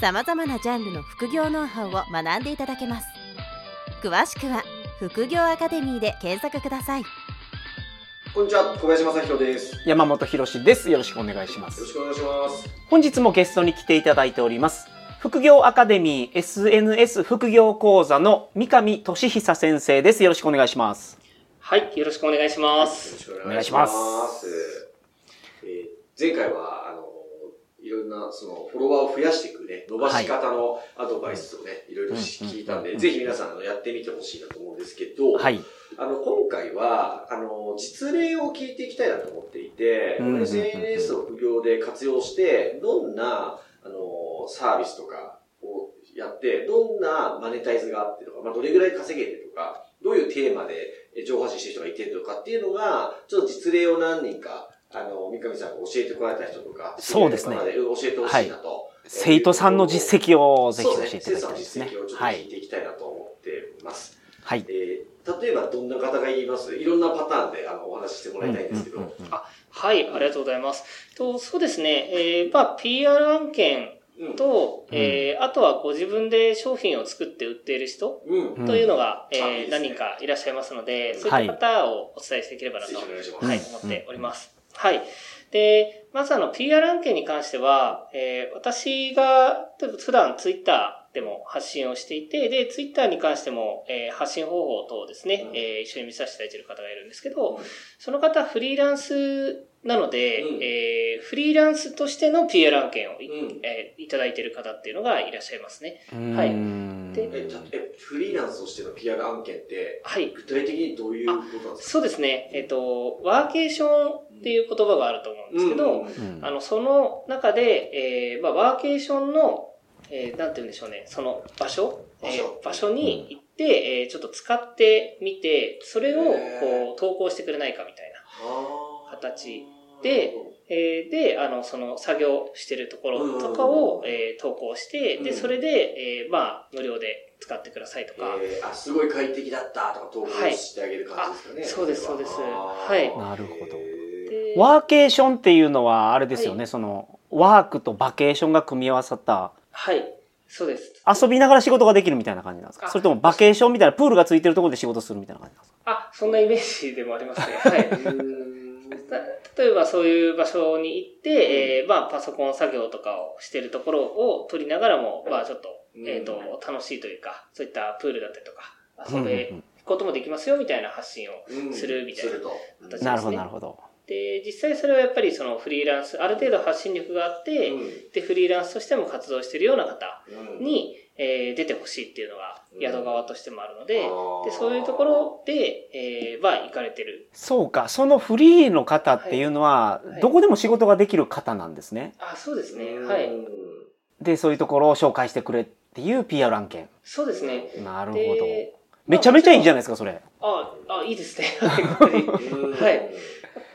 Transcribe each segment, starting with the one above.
さまざまなジャンルの副業ノウハウを学んでいただけます詳しくは副業アカデミーで検索くださいこんにちは、小林正宏です。よ山本博です。よろしくお願いしますろ。しくお願いします。本日もゲストに来ていただいております。副業アカデミー SNS 副業講座の三上俊久先生です。よろしくお願いします。はい、よろしくお願いしまよろす。しくお願いします。えー前回は、いろんな、その、フォロワーを増やしていくね、伸ばし方のアドバイスをね、いろいろ聞いたんで、うんぜひ皆さん、やってみてほしいなと思うんですけど、はい。あの、今回は、あの、実例を聞いていきたいなと思っていて、うん SNS を副業で活用して、どんな、あの、サービスとかをやって、どんなマネタイズがあってとか、まあ、どれぐらい稼げてとか、どういうテーマでえ情報発信してる人がいてとかっていうのが、ちょっと実例を何人か、あの、三上さんが教えてこられた人とか、そうですね教えてほしいなと。生徒さんの実績をぜひ教えていただきたいですね生徒さんの実績をちょっ。とはい。聞いていきたいなと思ってます。はい。えー例えばどんな方が言います？いろんなパターンであのお話ししてもらいたいんですけど。うんうんうんうんはい、ありがとうございます。とそうですね、えー、まあ、PR 案件うんと、えーあとはご自分で商品を作って売っている人うん。うんというのが、うんえー何人かいらっしゃいますので、そういった方をお伝えしていければなと、ぜひお願いします。はい、うん思っております。はい。で、まずあの、PR 案件に関しては、えー私が、例えば普段ツイッターでも発信をしていて、で、ツイッターに関しても、えー発信方法等をですね、うんえー一緒に見させていただいている方がいるんですけど、その方フリーランスなので、うん。えーフリーランスとしての PR 案件をい,、うん。えーいただいている方っていうのがいらっしゃいますね。うん。はい。ででえ、たえ、フリーランスとしての PR 案件って、はい。具体的にどういうことなんですか？そうですね。えっ、と、ワーケーションっていう言葉があると思うんですけど、うん。うん。あの、その中で、えーまあ、ワーケーションの、えーなんて言うんでしょうね、その場所、場所。えー場所に行って、えーちょっと使ってみて、それを、こう、投稿してくれないかみたいな。形で、えーで、あの、その作業してるところとかを、えー投稿して、で、うん。それで、えーまあ、無料で使ってくださいとか、えー。あ、すごい快適だったとか投稿してあげる感じですかね。はい。あそうですそうです。は。い。なるほど。ワーケーションっていうのはあれですよね、はい。そのワークとバケーションが組み合わさった。はい、そうです。遊びながら仕事ができるみたいな感じなんですか？あそれともバケーションみたいなプールがついてるところで仕事するみたいな感じなんですか？あ、そんなイメージでもありますね。はい。例えばそういう場所に行って、えーまあパソコン作業とかをしてるところを撮りながらも、まあちょっと、うんえっ、と、楽しいというか、そういったプールだったりとか、遊うん。べることもできますよみたいな発信をうんするみたいな形ですね。なるほどなるほど。で、実際それはやっぱりそのフリーランス、ある程度発信力があって、うん。で、フリーランスとしても活動しているような方うん。に、えー出てほしいっていうのが宿側としてもあるので、あーで、そういうところで、えー、は行かれてる。そうか。そのフリーの方っていうのは、はい。どこでも仕事ができる方なんですね。あ、そうですね。うん。はい。でそういうところを紹介してくれっていう PR 案件。そうですね。なるほど。でめちゃめちゃいいじゃないですかそれ。あ、あ、いいですね。はい。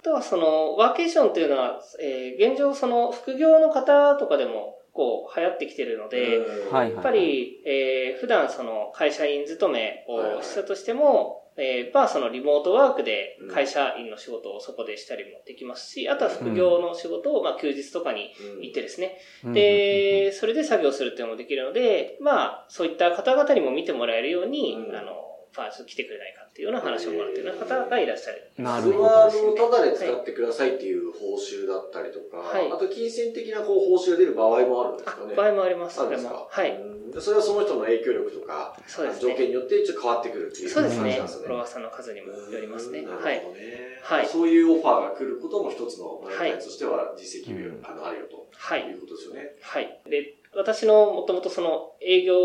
あとはその、ワーケーションっていうのは、えー現状その、副業の方とかでも、こう、流行ってきてるので、やっぱり、えー普段その、会社員勤めをしたとしても、えーまあそのリモートワークで会社員の仕事をそこでしたりもできますし、あとは副業の仕事を、まあ休日とかに行ってですね、で、それで作業するっていうのもできるので、まあ、そういった方々にも見てもらえるように、うん。あの、まあ、ちょっと来てくれないかっていうような話をもらっているような方がいらっしゃる。そなるほどれはあの、ただで使ってくださいっていう報酬だったりとか、はいあと金銭的なこう報酬が出る場合もあるんですかね。場合もあります、それあるんですか？もはい。うんそれはその人の影響力とか、そうですね。条件によってちょっと変わってくるっていうそうですね。感じなんですね。フォロワーさんの数にもよりますね。うんなるほどはい。ね。はいそういうオファーが来ることも一つのマネタイはいズとしては実績うんあのあるよとはいい。うことですよね。はい。で、私のもともとその営業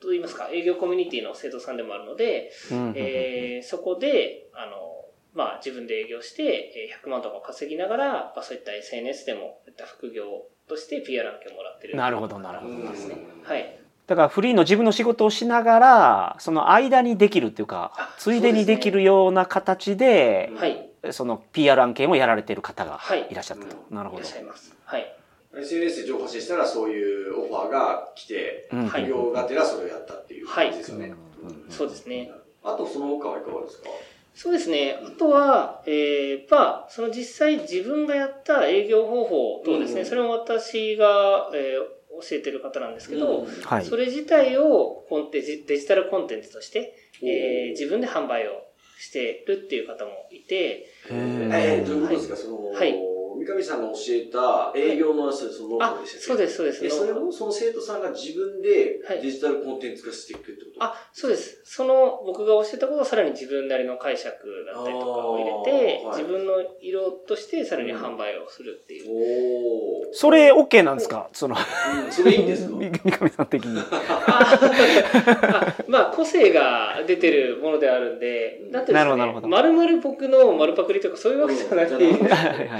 といいますか、営業コミュニティの生徒さんでもあるので、うんえーそこで、あの、まあ自分で営業して、えー100万とか稼ぎながら、まあそういった SNS でも、そういった副業として PR 案件をもらってる。なるほどなるほどですねうん。はい。だからフリーの自分の仕事をしながらその間にできるっていうかあついでにできるような形ではい。その PR 案件をやられている方がはいいらっしゃったと、なるほどいらっしゃいます。はい。SNS で情報発信したらそういうオファーが来て、企業がてらそれをやったっていう感じですよね。うん。そうですね。あとその他はいかがですか？そうですね。あとは、えー、まあ、その実際自分がやった営業方法とですね、うん。それも私が、えー教えてる方なんですけど、うん。はい。それ自体をコンテジデジタルコンテンツとして、えー自分で販売をしてるっていう方もいて、えー、どういうことですか、その、はい三上さんが教えた営業のそのノウハあウでしたっ、け？そうです、そうです。え、それをその生徒さんが自分ではい。デジタルコンテンツ化していくってこと？あ、そうです。その僕が教えたことをさらに自分なりの解釈だったりとかを入れて、はい。自分の色としてさらに販売をするっていう。おー。それ OK なんですか？そのうんそれいいんですか？三上さん的に。あまあ、個性が出てるものであるんで、なんていうんですかね。なるほどなる僕の丸パクリとかそういうわけじゃなくて、うん。はいは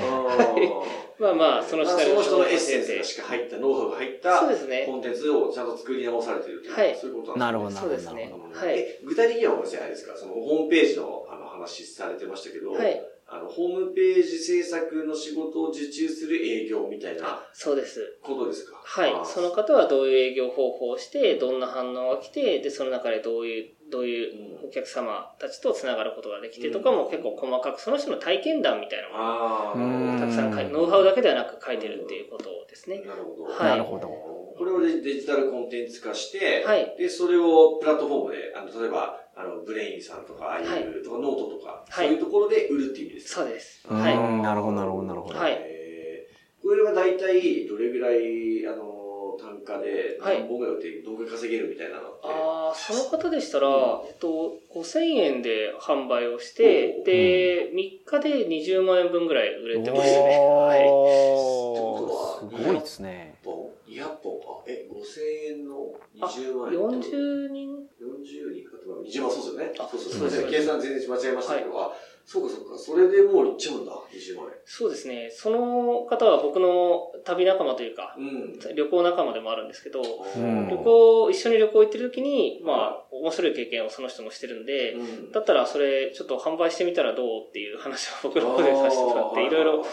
い まあまあ、そのその人のエッセンスがしか入った、ノウハウが入ったそうですねコ。ンテンツをちゃんと作り直されてるっていう、はいそういうことなるなんですね。ほどなるほどそうですねなるほど。はい。え具体的にはごめんなさい、あれですか、そのホームページのあの話されてましたけど、はい。あの、ホームページ制作の仕事を受注する営業みたいなあ、そうです。ことですか？はいあ。その方はどういう営業方法をして、どんな反応が来て、で、その中でどういう、どういうお客様たちと繋がることができてとかも結構細かく、その人の体験談みたいなのああ、うん。をたくさん書いノウハウだけではなく書いてるっていうことですね。なるほど。はい。なるほど。これをデデジタルコンテンツ化して、はい。で、それをプラットフォームで、あの、例えば、あの、ブレインさんとか、ああい。う、はいとか、ノートとか、はい。そういうところで売るっていう意味ですか？そうです。うん。はい。なるほどなるほどなるほど、はい。えー。これは大体、どれぐらい、あの、単価で、はい何本ぐらい売って、どんぐらい稼げるみたいなのって。ああ、その方でしたら、うんえっと、5000円で販売をしてお、ーで、3日で20万円分ぐらい売れてますね。はい。おーすごいですね本 ?200 本か。え、5000円のあ20万円。40人？40人かとか、20万そうですよね。あそうそうそうです計算全然間違えましたけど、あ、そうかそうか。それでもういっちゃうんだ、20万そうですね。その方は僕の旅仲間というか、円。うん。旅行仲間でもあるんですけど、うん旅行、一緒に旅行行ってる時に、まあ、面白い経験をその人もしてるんで、うんだったらそれちょっと販売してみたらどうっていう話を僕の方でさせてもらって、いろいろ、、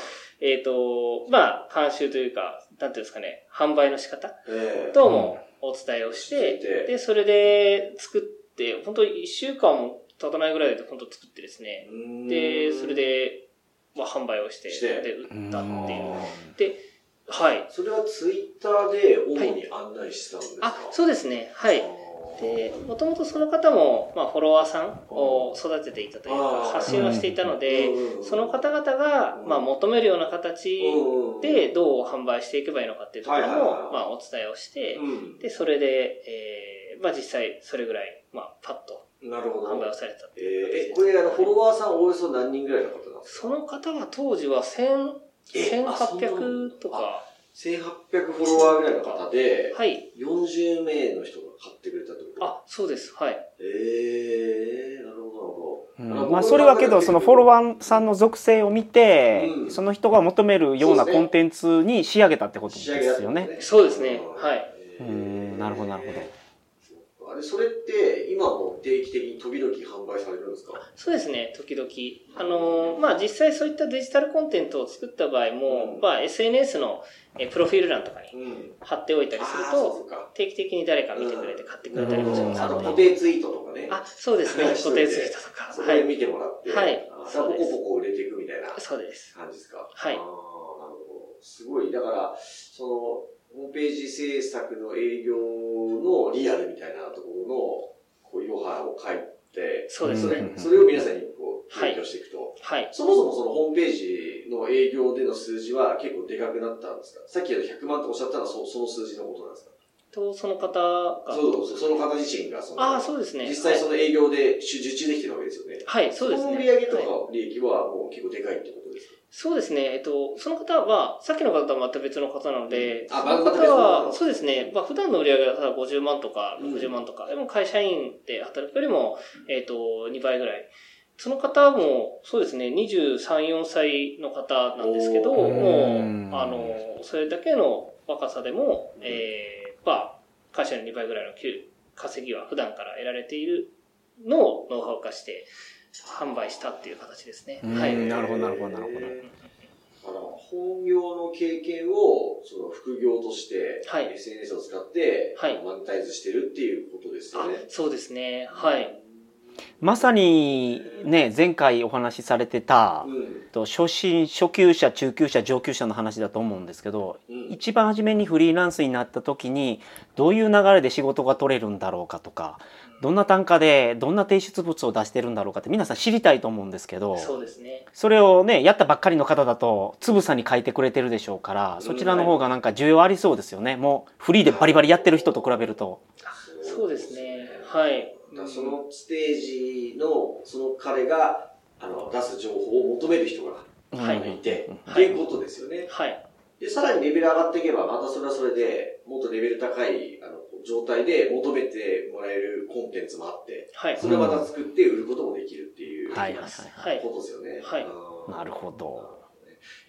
えっ、と、まあ、監修というか、なんていうんですかね、販売の仕方？ええ。等もお伝えをして、してで、それで作って、本当一週間も経たないぐらいで本当作ってですね、うん。で、それ、で、まあ、販売をして、して。で、売ったっていう。うん。で、はい。それはツイッターで主に案内してたんですか、あ、そうですね。はい。で、もともとその方も、まあ、フォロワーさんを育てていたというか、発信をしていたので、うんその方々が、まあ、求めるような形うんでどう販売していけばいいのかっていうところもまあ、お伝えをして、うん。で、それで、えー、まあ、実際、それぐらい、まあ、パッとなるほど。販売をされたってえーこれ、あの、フォロワーさんおよそ何人ぐらいの方なんですか？その方は当時は1000、えあそんなもん。1800とか、1800フォロワーぐらいの方で、はい。40名の人が買ってくれたってこと？あ、そうです。はい。ええなるほど、なるほど。まあ、それはけどそのフォロワーさんの属性を見て、うん。その人が求めるようなコンテンツに仕上げたってことですよね。そうですね。はい。うーん。なるほどなるほどど。あれ、それって、今も定期的に時々販売されるんですか？そうですね、時々。あのーまあ、実際そういったデジタルコンテンツを作った場合も、うんまあ、SNS のえープロフィール欄とかにうん。貼っておいたりすると、そうか。定期的に誰か見てくれて買ってくれたりもしますあの、なるほどので。固定ツイートとかね。あ、そうですね、固定ツイートとか。そはい。れ見てもらって、はいあそうですポコポコ売れていくみたいなそうです。感じですか？はいなるほど。すごい。だから、その、ホームページ制作の営業のリアルみたいなところの、こう、いろはを書いて、そうですね。それ、それを皆さんにこう、提供していくと。はい。そもそもそのホームページの営業での数字は結構でかくなったんですか？さっきの100万とおっしゃったのはそその数字のことなんですか？と、その方が。そうそうそう、その方自身がその、ああ、そうですね。実際その営業で受注できてるわけですよね。はい、はいそうですね。の売上とかはい利益はもう結構でかいってことですか？そうですね。えっと、その方は、さっきの方とはまた別の方なので、あその方は、方そうですね。まあ、普段の売り上げはただ50万とかうん60万とか、でも会社員で働くよりも、えっと、2倍ぐらい。その方も、そうですね、23、4歳の方なんですけど、もう、あの、それだけの若さでも、えー、まあ、会社の2倍ぐらいの給稼ぎは普段から得られているのをノウハウ化して販売したっていう形ですね。うんはい。なるほどなるほどなるほどえーあの本業の経験をその副業として、はい SNS を使って、はいマネタイズしてるっていうことですよあね。そうですね。はい。まさにね前回お話しされてたうんと初心初級者中級者上級者の話だと思うんですけどうん一番初めにフリーランスになった時にどういう流れで仕事が取れるんだろうかとかどんな単価でどんな提出物を出してるんだろうかって皆さん知りたいと思うんですけどそうですね。それをねやったばっかりの方だとつぶさに書いてくれてるでしょうからそちらの方がなんか需要ありそうですよねもうフリーでバリバリやってる人と比べると。そうですね。はい。だそのステージの、その彼が、あの、出す情報を求める人がはいいて、うんっていうことですよね。はい。で、さらにレベル上がっていけば、またそれはそれで、もっとレベル高い、あの、状態で求めてもらえるコンテンツもあって、はい。それをまた作って売ることもできるっていう、はいはいはいはい。ことですよね。はいうんなるほど。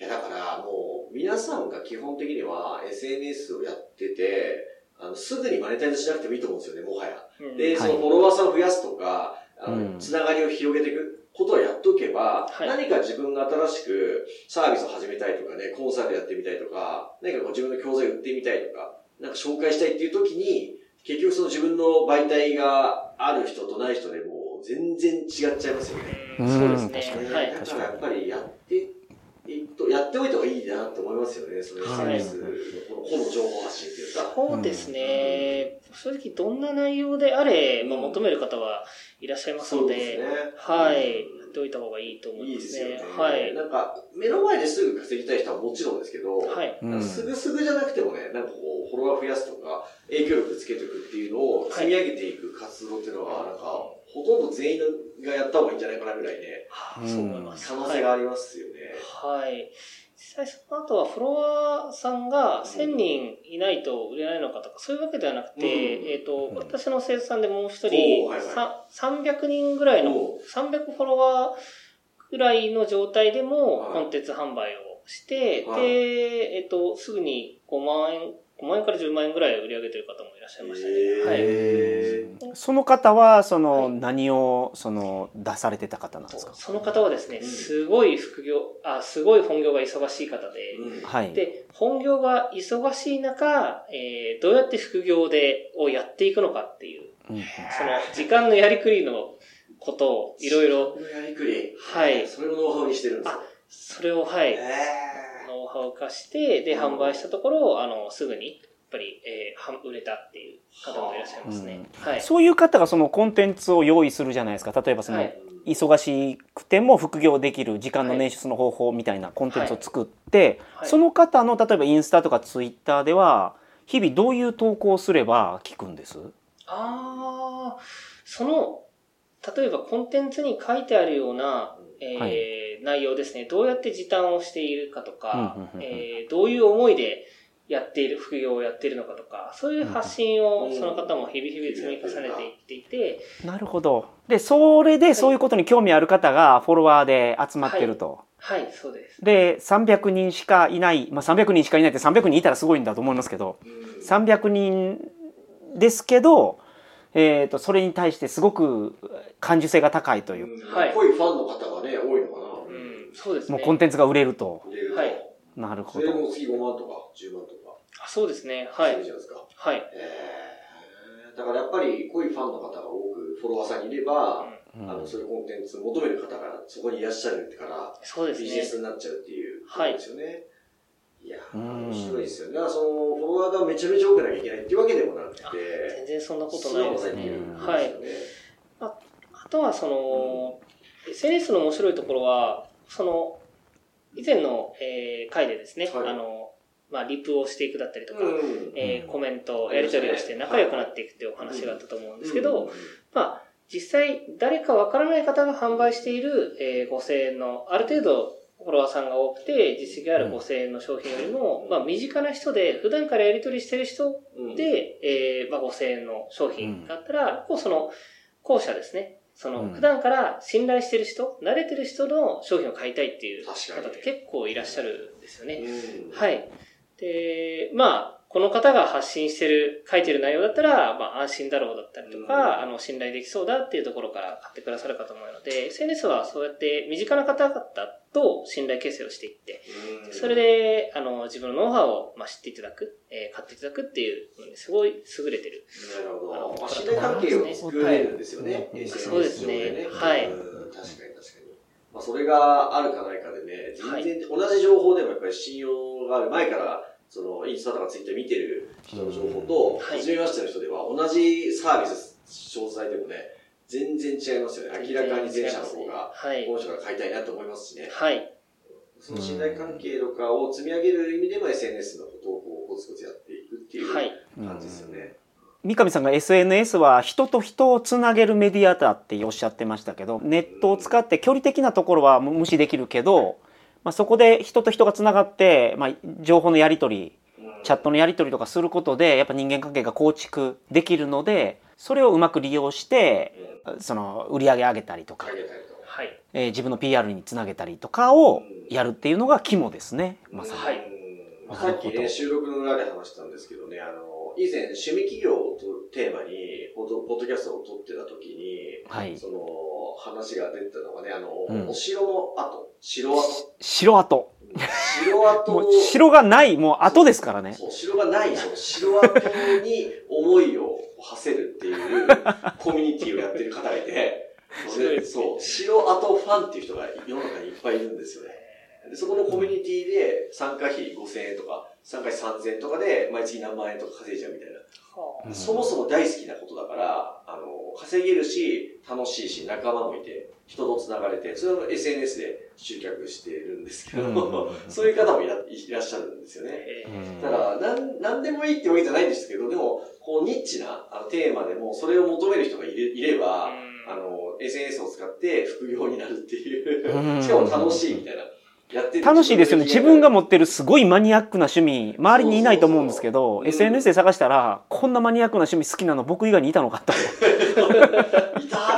いや、だからもう、皆さんが基本的には SNS をやってて、あの、すぐにマネタイズしなくてもいいと思うんですよね、もはや。うんで、はいそのフォロワーさんを増やすとか、あの、うんつながりを広げていくことをやっとけば、はい何か自分が新しくサービスを始めたいとかね、コンサルやってみたいとか、何かこう自分の教材売ってみたいとか、なんか紹介したいっていう時に、結局その自分の媒体がある人とない人でもう全然違っちゃいますよね。うんそうですね。確かにはい。だからやっぱりやってやっておいた方がいいなと思いますよね、そのはい SNS のこの情報発信っていうか。そうですね。正直どんな内容であれ、まあ、求める方はいらっしゃいますので、そうですねはい。やっておいた方がいいと思いいいまですね。。ねはい。なんか、目の前ですぐ稼ぎたい人はもちろんですけど、はい。うんすぐすぐじゃなくてもね、なんかこう、フォロワー増やすとか、影響力つけていくっていうのを積み上げていく活動っていうのは、なんか、ほとんど全員がやった方がいいんじゃないかなぐらいね、うんそう思います。可能性がありますよね。はい。実際その後はフォロワーさんが1000人いないと売れないのかとか、そういうわけではなくて、うんえっ、と、ん私の生徒さんでもう一お人、ーはいはい。さ300人ぐらいのお、300フォロワーぐらいの状態でもはい。コンテンツ販売をして、はい。で、えっ、と、すぐに5万円、5万円から10万円ぐらい売り上げてる方もいらっしゃいましたね。はい。その方はそのはい何をその出されてた方なんですか？その方はですね、うんすごい副業、あ、すごい本業が忙しい方で、うんはい。で、本業が忙しい中、えーどうやって副業で、をやっていくのかっていう、うんその時間のやりくりのことをいろいろ、そのやりくり。はいそれをノウハウにしてるんですよ。それを、はい、えノウハウ化して、で、うん。販売したところ、あの、すぐに、やっぱり、えーは売れたっていう方もいらっしゃいますね。はい。そういう方がそのコンテンツを用意するじゃないですか。例えばその、はい。忙しくても副業できる時間の捻出の方法みたいなコンテンツを作って、はい。その方の例えばインスタとかツイッターでは日々どういう投稿をすれば聞くんです？ああ、その、例えばコンテンツに書いてあるような、えーはい内容ですね。どうやって時短をしているかとかえーどういう思いでやっている、副業をやっているのかとか、そういう発信をうんその方も日々日々積み重ねていっていて、なるほど。でそれでそういうことに興味ある方がフォロワーで集まってると。はい、そうです。で300人しかいない、まあ、300人しかいないって300人いたらすごいんだと思いますけどうん300人ですけど、えー、とそれに対してすごく感受性が高いという、うんはい濃いファンの方がね、多いのかな。うん、そうですね。もうコンテンツが売れると。売れるとはいなるほそれ。も月5万とか10万とか。あそうですね。はいする。じゃないですか。はい。えーだからやっぱり濃いファンの方が多くフォロワーさんにいれば、うんあの、そういうコンテンツ求める方がそこにいらっしゃるから、そうですねビジネス。になっちゃうっていうことはいですよね。い、やー、うん面白いですよね。だからその、フォロワーがめちゃめちゃ多くなきゃいけないっていうわけでもなくて、全然そんなことないですね。うんはい。あとはその、SNS の面白いところは、その、以前の、えー回でですね、はい。あの、まあ、リプをしていくだったりとか、うん。えーコメント、やり取りをして仲良くなっていくっていうお話があったと思うんですけど、まあ、実際、誰かわからない方が販売している、えー5000円の、ある程度、フォロワーさんが多くて、実績がある5000円の商品よりも、まあ、身近な人で、普段からやり取りしてる人うん、で、えーまあ、5000円の商品があったら、こうその、後者ですね。その、うん普段から信頼してる人、慣れてる人の商品を買いたいっていう方って結構いらっしゃるんですよね。うん、はい。で、まあ、この方が発信してる、書いてる内容だったら、まあ安心だろうだったりとか、うんあの、信頼できそうだっていうところから買ってくださるかと思うので、SNS はそうやって身近な方々と信頼形成をしていって、うんそれで、あの、自分のノウハウを、まあ、知っていただく、えー買っていただくっていうのにすごい優れてる。なるほど。まあ、信頼関係を作れるんですよね。そうですねはいうん確かに確かに。まあ、それがあるかないかでね、全然同じ情報でもやっぱり信用がある前から、その、インスタとかツイッター見てる人の情報と、はい初めましての人では同じサービス、詳細でもね、全然違いますよね。明らかに前者の方が、はいこ。の人が買いたいなと思いますしね。はい。その信頼関係とかを積み上げる意味でも SNS のことをこうコツコツやっていくっていうはい。感じですよね。三上さんが SNS は人と人をつなげるメディアだっておっしゃってましたけどネットを使って距離的なところは無視できるけど、まあ、そこで人と人がつながって、まあ、情報のやり取りチャットのやり取りとかすることでやっぱ人間関係が構築できるのでそれをうまく利用してその売り上げ上げたりとか。はい。えー自分の PR につなげたりとかをやるっていうのが肝ですねまさに。はいうんさっきね、収録の裏で話したんですけどね、あの、以前、趣味企業をテーマに、ポッドポッドキャストを撮ってた時に、はい。その、話が出たのがね、あの、うん。お城の跡、城跡。城跡。城跡。城がないもう跡ですからね。そう、城がない、その城跡に思いを馳せるっていうコミュニティをやってる方がいて、それそう、城跡ファンっていう人が世の中にいっぱいいるんですよね。でそこのコミュニティで参加費5000円とか、参加費3000円とかで毎月何万円とか稼いじゃうみたいな。うん。そもそも大好きなことだから、あの、稼げるし、楽しいし、仲間もいて、人と繋がれて、それを SNS で集客してるんですけど、うん そういう方もいらいらっしゃるんですよね。え。ーだから、なん、なんでもいいってわけじゃないんですけど、でも、こう、ニッチなあのテーマでも、それを求める人がいれいれば、うん。あの、SNS を使って副業になるっていう。う、ん。しかも楽しいみたいな。楽しいですよね。自分がも持ってるすごいマニアックな趣味、周りにいないと思うんですけど、SNS で探したら、こんなマニアックな趣味好きなの僕以外にいたのかと。いた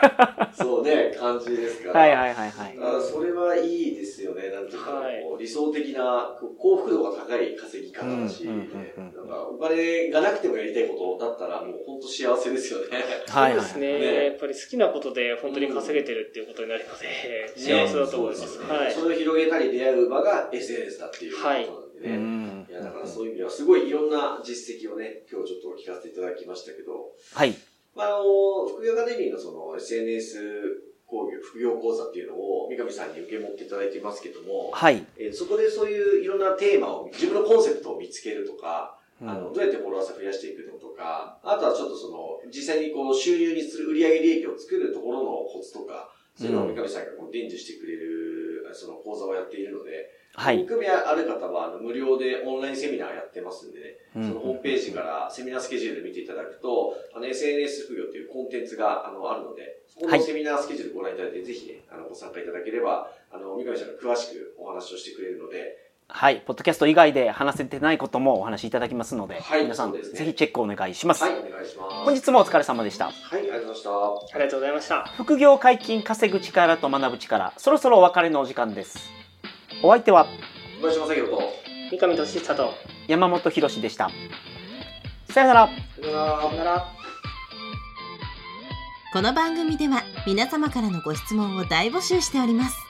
そうね、感じですから。はいはいはいはい。あそれはいいですよね。なんていうか、はい理想的な幸福度が高い稼ぎ方だし、うんうんねうんうんなんかお金がなくてもやりたいことだったらもう本当幸せですよね。はいはいそうですねねやっぱり好きなことで本当に稼げてるっていうことになるので、幸せだと思います。ねはい。それを広げたり出会う場が SNS だっていうことなんでうね。んい、や、だからそういう意味ではすごいいろんな実績をね、今日ちょっと聞かせていただきましたけど、はい。まあ、あの、副業アカデミーのその SNS 講義、副業講座っていうのを三上さんに受け持っていただいてますけども、はい。えーそこでそういういろんなテーマを、自分のコンセプトを見つけるとか、あの、うんどうやってフォロワーさん増やしていくのとか、あとはちょっとその、実際にこう収入にする売上利益を作るところのコツとか、そういうのを三上さんがこう伝授してくれる、その講座をやっているので、はい。興味ある方はあの無料でオンラインセミナーやってますんでね、うん。そのホームページからセミナースケジュール見ていただくと、あの SNS 副業っていうコンテンツがあのあるので、そこはい。のセミナースケジュールご覧いただいて、ぜひね、あのご参加いただければ、あの、三上さんが詳しくお話をしてくれるので、はい。ポッドキャスト以外で話せてないこともお話しいただきますので、はい皆さん、ねぜひチェックお願いします。はい、お願いします。本日もお疲れ様でした。はい、ありがとうございました。ありがとうございました。副業解禁稼ぐ力と学ぶ力、そろそろお別れのお時間です。お相手は小林正宏と、三上俊久と、山本博史でした。さよなら。さよならさよなら。この番組では皆様からのご質問を大募集しております。